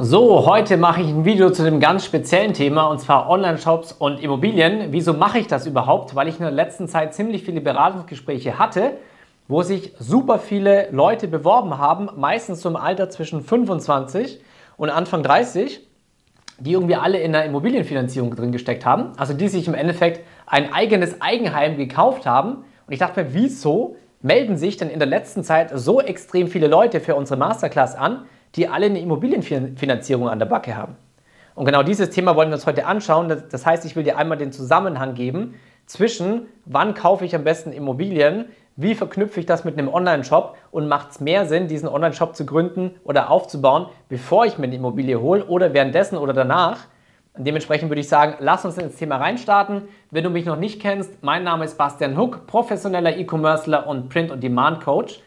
So, heute mache ich ein Video zu einem ganz speziellen Thema und zwar Online-Shops und Immobilien. Wieso mache ich das überhaupt? Weil ich in der letzten Zeit ziemlich viele Beratungsgespräche hatte, wo sich super viele Leute beworben haben, meistens zum Alter zwischen 25 und Anfang 30, die irgendwie alle in der Immobilienfinanzierung drin gesteckt haben, also die sich im Endeffekt ein eigenes Eigenheim gekauft haben. Und ich dachte mir, wieso melden sich denn in der letzten Zeit so extrem viele Leute für unsere Masterclass an? Die alle eine Immobilienfinanzierung an der Backe haben. Und genau dieses Thema wollen wir uns heute anschauen. Das heißt, ich will dir einmal den Zusammenhang geben zwischen, wann kaufe ich am besten Immobilien, wie verknüpfe ich das mit einem Online-Shop und macht es mehr Sinn, diesen Online-Shop zu gründen oder aufzubauen, bevor ich mir eine Immobilie hole oder währenddessen oder danach. Dementsprechend würde ich sagen, lass uns ins Thema reinstarten. Wenn du mich noch nicht kennst, mein Name ist Bastian Huck, professioneller E-Commercer und Print-on-Demand-Coach. Und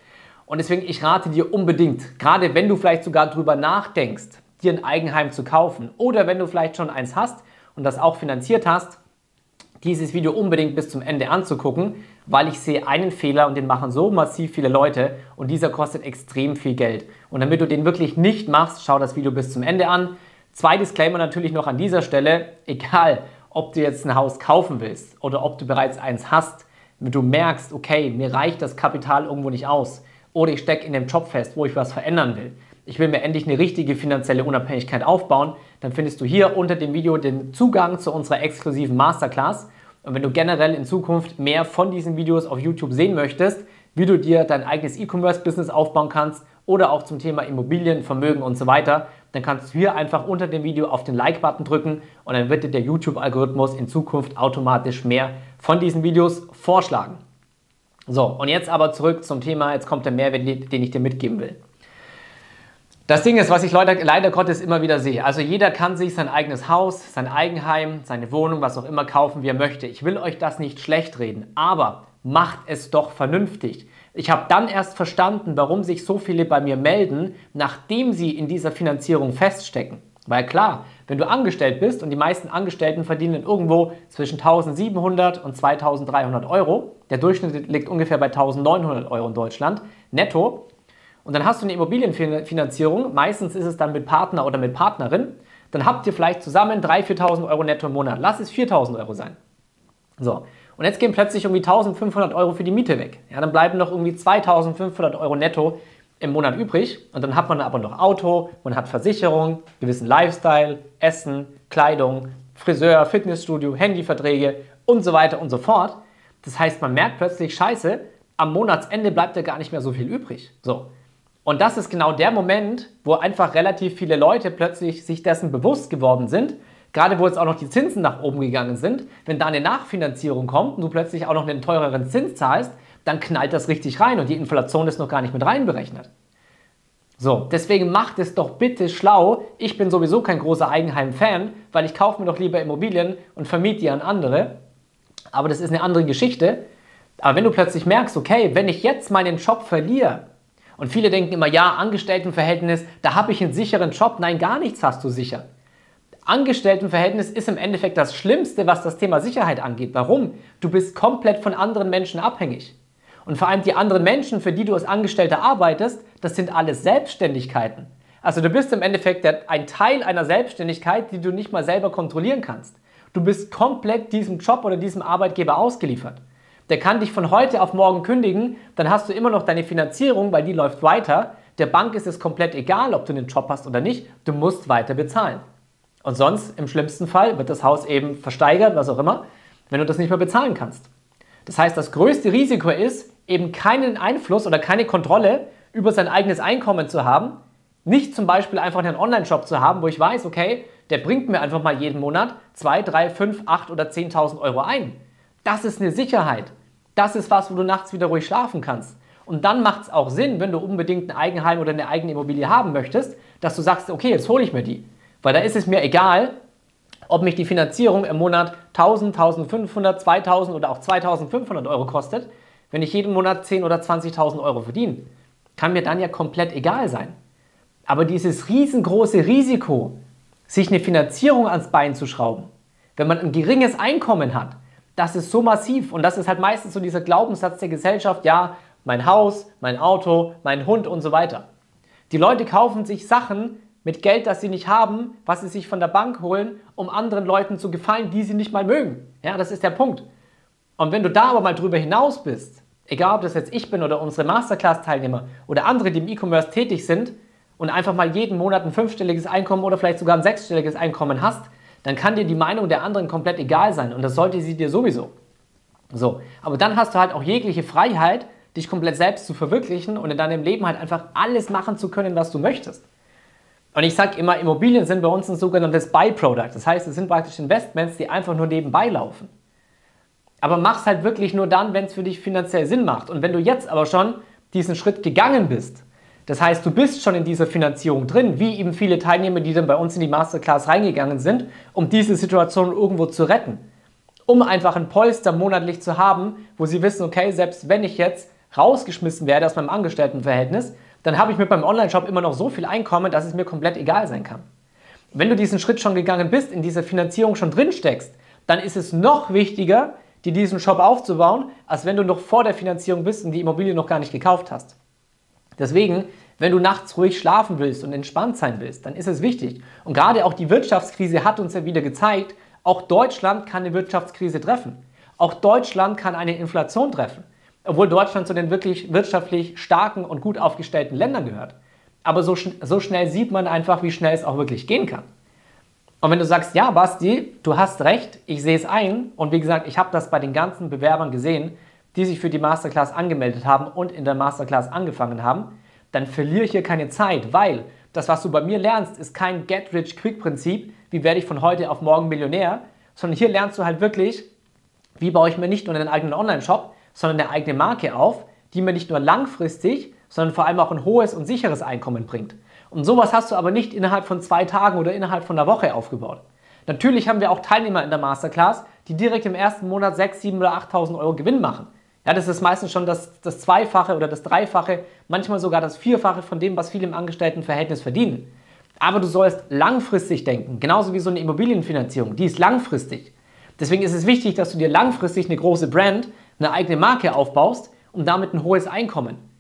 deswegen, ich rate dir unbedingt, gerade wenn du vielleicht sogar drüber nachdenkst, dir ein Eigenheim zu kaufen oder wenn du vielleicht schon eins hast und das auch finanziert hast, dieses Video unbedingt bis zum Ende anzugucken, weil ich sehe einen Fehler und den machen so massiv viele Leute und dieser kostet extrem viel Geld. Und damit du den wirklich nicht machst, schau das Video bis zum Ende an. Zwei Disclaimer natürlich noch an dieser Stelle, egal ob du jetzt ein Haus kaufen willst oder ob du bereits eins hast, wenn du merkst, okay, mir reicht das Kapital irgendwo nicht aus, oder ich stecke in dem Job fest, wo ich was verändern will. Ich will mir endlich eine richtige finanzielle Unabhängigkeit aufbauen. Dann findest du hier unter dem Video den Zugang zu unserer exklusiven Masterclass. Und wenn du generell in Zukunft mehr von diesen Videos auf YouTube sehen möchtest, wie du dir dein eigenes E-Commerce-Business aufbauen kannst oder auch zum Thema Immobilien, Vermögen und so weiter, dann kannst du hier einfach unter dem Video auf den Like-Button drücken und dann wird dir der YouTube-Algorithmus in Zukunft automatisch mehr von diesen Videos vorschlagen. So, und jetzt aber zurück zum Thema, jetzt kommt der Mehrwert, den ich dir mitgeben will. Das Ding ist, was ich leider, leider Gottes immer wieder sehe. Also jeder kann sich sein eigenes Haus, sein Eigenheim, seine Wohnung, was auch immer kaufen, wie er möchte. Ich will euch das nicht schlecht reden, aber macht es doch vernünftig. Ich habe dann erst verstanden, warum sich so viele bei mir melden, nachdem sie in dieser Finanzierung feststecken. Weil klar, wenn du angestellt bist und die meisten Angestellten verdienen irgendwo zwischen 1700 und 2300 Euro, der Durchschnitt liegt ungefähr bei 1900 Euro in Deutschland, netto, und dann hast du eine Immobilienfinanzierung, meistens ist es dann mit Partner oder mit Partnerin, dann habt ihr vielleicht zusammen 3.000, 4.000 Euro netto im Monat. Lass es 4.000 Euro sein. So, und jetzt gehen plötzlich irgendwie 1.500 Euro für die Miete weg. Ja, dann bleiben noch irgendwie 2.500 Euro netto im Monat übrig und dann hat man aber noch Auto, man hat Versicherung, gewissen Lifestyle, Essen, Kleidung, Friseur, Fitnessstudio, Handyverträge und so weiter und so fort. Das heißt, man merkt plötzlich, scheiße, am Monatsende bleibt ja gar nicht mehr so viel übrig. So. Und das ist genau der Moment, wo einfach relativ viele Leute plötzlich sich dessen bewusst geworden sind, gerade wo jetzt auch noch die Zinsen nach oben gegangen sind, wenn da eine Nachfinanzierung kommt und du plötzlich auch noch einen teureren Zins zahlst, dann knallt das richtig rein und die Inflation ist noch gar nicht mit reinberechnet. So, deswegen macht es doch bitte schlau. Ich bin sowieso kein großer Eigenheim-Fan, weil ich kaufe mir doch lieber Immobilien und vermiete die an andere. Aber das ist eine andere Geschichte. Aber wenn du plötzlich merkst, okay, wenn ich jetzt meinen Job verliere, und viele denken immer, ja, Angestelltenverhältnis, da habe ich einen sicheren Job. Nein, gar nichts hast du sicher. Angestelltenverhältnis ist im Endeffekt das Schlimmste, was das Thema Sicherheit angeht. Warum? Du bist komplett von anderen Menschen abhängig. Und vor allem die anderen Menschen, für die du als Angestellter arbeitest, das sind alles Selbstständigkeiten. Also du bist im Endeffekt ein Teil einer Selbstständigkeit, die du nicht mal selber kontrollieren kannst. Du bist komplett diesem Job oder diesem Arbeitgeber ausgeliefert. Der kann dich von heute auf morgen kündigen, dann hast du immer noch deine Finanzierung, weil die läuft weiter. Der Bank ist es komplett egal, ob du einen Job hast oder nicht. Du musst weiter bezahlen. Und sonst, im schlimmsten Fall, wird das Haus eben versteigert, was auch immer, wenn du das nicht mehr bezahlen kannst. Das heißt, das größte Risiko ist, eben keinen Einfluss oder keine Kontrolle über sein eigenes Einkommen zu haben, nicht zum Beispiel einfach einen Online-Shop zu haben, wo ich weiß, okay, der bringt mir einfach mal jeden Monat 2, 3, 5, 8 oder 10.000 Euro ein. Das ist eine Sicherheit. Das ist was, wo du nachts wieder ruhig schlafen kannst. Und dann macht es auch Sinn, wenn du unbedingt ein Eigenheim oder eine eigene Immobilie haben möchtest, dass du sagst, okay, jetzt hole ich mir die. Weil da ist es mir egal, ob mich die Finanzierung im Monat 1000, 1500, 2000 oder auch 2500 Euro kostet. Wenn ich jeden Monat 10.000 oder 20.000 Euro verdiene, kann mir dann ja komplett egal sein. Aber dieses riesengroße Risiko, sich eine Finanzierung ans Bein zu schrauben, wenn man ein geringes Einkommen hat, das ist so massiv und das ist halt meistens so dieser Glaubenssatz der Gesellschaft, ja, mein Haus, mein Auto, mein Hund und so weiter. Die Leute kaufen sich Sachen, mit Geld, das sie nicht haben, was sie sich von der Bank holen, um anderen Leuten zu gefallen, die sie nicht mal mögen. Ja, das ist der Punkt. Und wenn du da aber mal drüber hinaus bist, egal ob das jetzt ich bin oder unsere Masterclass-Teilnehmer oder andere, die im E-Commerce tätig sind und einfach mal jeden Monat ein fünfstelliges Einkommen oder vielleicht sogar ein sechsstelliges Einkommen hast, dann kann dir die Meinung der anderen komplett egal sein und das sollte sie dir sowieso. So, aber dann hast du halt auch jegliche Freiheit, dich komplett selbst zu verwirklichen und in deinem Leben halt einfach alles machen zu können, was du möchtest. Und ich sage immer, Immobilien sind bei uns ein sogenanntes Byproduct. Das heißt, es sind praktisch Investments, die einfach nur nebenbei laufen. Aber mach es halt wirklich nur dann, wenn es für dich finanziell Sinn macht. Und wenn du jetzt aber schon diesen Schritt gegangen bist, das heißt, du bist schon in dieser Finanzierung drin, wie eben viele Teilnehmer, die dann bei uns in die Masterclass reingegangen sind, um diese Situation irgendwo zu retten. Um einfach ein Polster monatlich zu haben, wo sie wissen, okay, selbst wenn ich jetzt rausgeschmissen werde aus meinem Angestelltenverhältnis, dann habe ich mit meinem Online-Shop immer noch so viel Einkommen, dass es mir komplett egal sein kann. Wenn du diesen Schritt schon gegangen bist, in dieser Finanzierung schon drin steckst, dann ist es noch wichtiger, dir diesen Shop aufzubauen, als wenn du noch vor der Finanzierung bist und die Immobilie noch gar nicht gekauft hast. Deswegen, wenn du nachts ruhig schlafen willst und entspannt sein willst, dann ist es wichtig. Und gerade auch die Wirtschaftskrise hat uns ja wieder gezeigt, auch Deutschland kann eine Wirtschaftskrise treffen. Auch Deutschland kann eine Inflation treffen obwohl Deutschland zu den wirklich wirtschaftlich starken und gut aufgestellten Ländern gehört. Aber so, so schnell sieht man einfach, wie schnell es auch wirklich gehen kann. Und wenn du sagst, ja, Basti, du hast recht, ich sehe es ein, und wie gesagt, ich habe das bei den ganzen Bewerbern gesehen, die sich für die Masterclass angemeldet haben und in der Masterclass angefangen haben, dann verliere ich hier keine Zeit, weil das, was du bei mir lernst, ist kein Get-Rich-Quick-Prinzip, wie werde ich von heute auf morgen Millionär, sondern hier lernst du halt wirklich, wie baue ich mir nicht nur einen eigenen Online-Shop, sondern eine eigene Marke auf, die mir nicht nur langfristig, sondern vor allem auch ein hohes und sicheres Einkommen bringt. Und sowas hast du aber nicht innerhalb von zwei Tagen oder innerhalb von einer Woche aufgebaut. Natürlich haben wir auch Teilnehmer in der Masterclass, die direkt im ersten Monat 6, 7 oder 8.000 Euro Gewinn machen. Ja, das ist meistens schon das, das Zweifache oder das Dreifache, manchmal sogar das Vierfache von dem, was viele im Angestelltenverhältnis verdienen. Aber du sollst langfristig denken, genauso wie so eine Immobilienfinanzierung, die ist langfristig. Deswegen ist es wichtig, dass du dir langfristig eine große Brand, eine eigene Marke aufbaust und damit ein hohes Einkommen.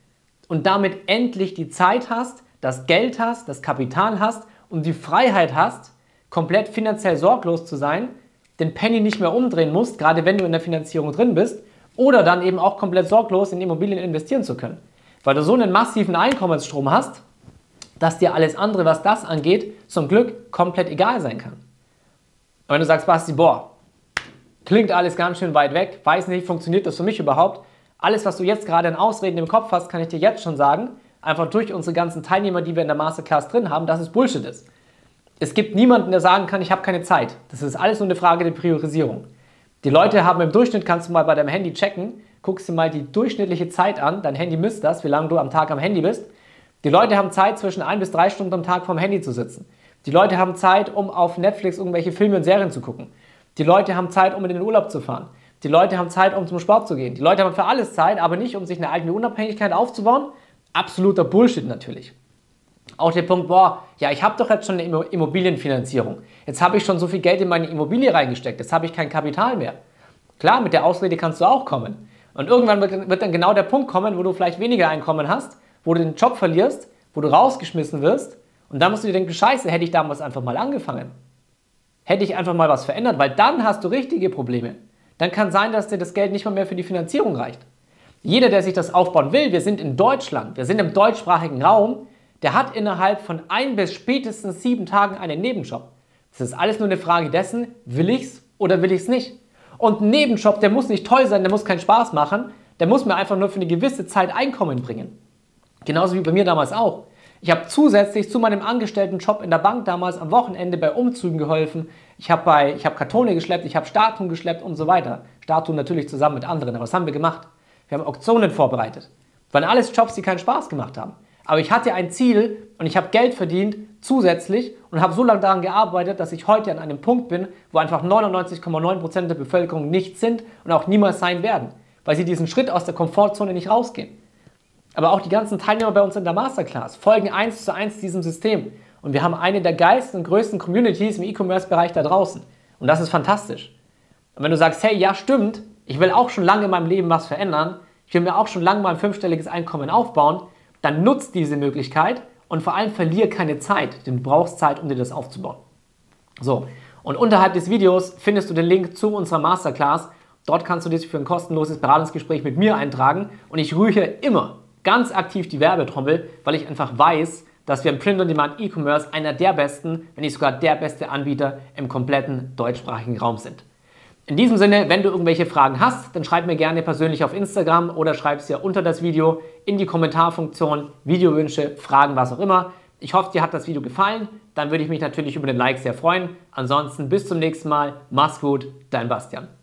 Und damit endlich die Zeit hast, das Geld hast, das Kapital hast und die Freiheit hast, komplett finanziell sorglos zu sein, den Penny nicht mehr umdrehen musst, gerade wenn du in der Finanzierung drin bist, oder dann eben auch komplett sorglos in Immobilien investieren zu können. Weil du so einen massiven Einkommensstrom hast, dass dir alles andere, was das angeht, zum Glück komplett egal sein kann. Und wenn du sagst, Basti, boah, Klingt alles ganz schön weit weg, weiß nicht, funktioniert das für mich überhaupt? Alles, was du jetzt gerade in Ausreden im Kopf hast, kann ich dir jetzt schon sagen, einfach durch unsere ganzen Teilnehmer, die wir in der Masterclass drin haben, dass es Bullshit ist. Es gibt niemanden, der sagen kann, ich habe keine Zeit. Das ist alles nur eine Frage der Priorisierung. Die Leute haben im Durchschnitt, kannst du mal bei deinem Handy checken, guckst dir mal die durchschnittliche Zeit an, dein Handy misst das, wie lange du am Tag am Handy bist. Die Leute haben Zeit, zwischen ein bis drei Stunden am Tag vom Handy zu sitzen. Die Leute haben Zeit, um auf Netflix irgendwelche Filme und Serien zu gucken. Die Leute haben Zeit, um in den Urlaub zu fahren. Die Leute haben Zeit, um zum Sport zu gehen. Die Leute haben für alles Zeit, aber nicht, um sich eine eigene Unabhängigkeit aufzubauen. Absoluter Bullshit natürlich. Auch der Punkt, boah, ja, ich habe doch jetzt schon eine Immobilienfinanzierung. Jetzt habe ich schon so viel Geld in meine Immobilie reingesteckt. Jetzt habe ich kein Kapital mehr. Klar, mit der Ausrede kannst du auch kommen. Und irgendwann wird dann genau der Punkt kommen, wo du vielleicht weniger Einkommen hast, wo du den Job verlierst, wo du rausgeschmissen wirst. Und dann musst du dir denken, scheiße, hätte ich damals einfach mal angefangen hätte ich einfach mal was verändert, weil dann hast du richtige Probleme. Dann kann sein, dass dir das Geld nicht mal mehr für die Finanzierung reicht. Jeder, der sich das aufbauen will, wir sind in Deutschland, wir sind im deutschsprachigen Raum, der hat innerhalb von ein bis spätestens sieben Tagen einen Nebenjob. Das ist alles nur eine Frage dessen, will ich's oder will ich's nicht. Und ein Nebenjob, der muss nicht toll sein, der muss keinen Spaß machen, der muss mir einfach nur für eine gewisse Zeit Einkommen bringen. Genauso wie bei mir damals auch. Ich habe zusätzlich zu meinem angestellten Job in der Bank damals am Wochenende bei Umzügen geholfen. Ich habe hab Kartone geschleppt, ich habe Statuen geschleppt und so weiter. Statuen natürlich zusammen mit anderen, aber was haben wir gemacht? Wir haben Auktionen vorbereitet. Das waren alles Jobs, die keinen Spaß gemacht haben. Aber ich hatte ein Ziel und ich habe Geld verdient zusätzlich und habe so lange daran gearbeitet, dass ich heute an einem Punkt bin, wo einfach 99,9% der Bevölkerung nicht sind und auch niemals sein werden, weil sie diesen Schritt aus der Komfortzone nicht rausgehen aber auch die ganzen Teilnehmer bei uns in der Masterclass folgen eins zu eins diesem System. Und wir haben eine der geilsten und größten Communities im E-Commerce-Bereich da draußen. Und das ist fantastisch. Und wenn du sagst, hey, ja, stimmt, ich will auch schon lange in meinem Leben was verändern, ich will mir auch schon lange mal ein fünfstelliges Einkommen aufbauen, dann nutzt diese Möglichkeit und vor allem verlier keine Zeit, denn du brauchst Zeit, um dir das aufzubauen. So, und unterhalb des Videos findest du den Link zu unserer Masterclass. Dort kannst du dich für ein kostenloses Beratungsgespräch mit mir eintragen und ich rühre immer ganz aktiv die Werbetrommel, weil ich einfach weiß, dass wir im Print-on-Demand E-Commerce einer der besten, wenn nicht sogar der beste Anbieter im kompletten deutschsprachigen Raum sind. In diesem Sinne, wenn du irgendwelche Fragen hast, dann schreib mir gerne persönlich auf Instagram oder schreib es dir unter das Video in die Kommentarfunktion, Videowünsche, Fragen, was auch immer. Ich hoffe, dir hat das Video gefallen. Dann würde ich mich natürlich über den Like sehr freuen. Ansonsten bis zum nächsten Mal. Mach's gut, dein Bastian.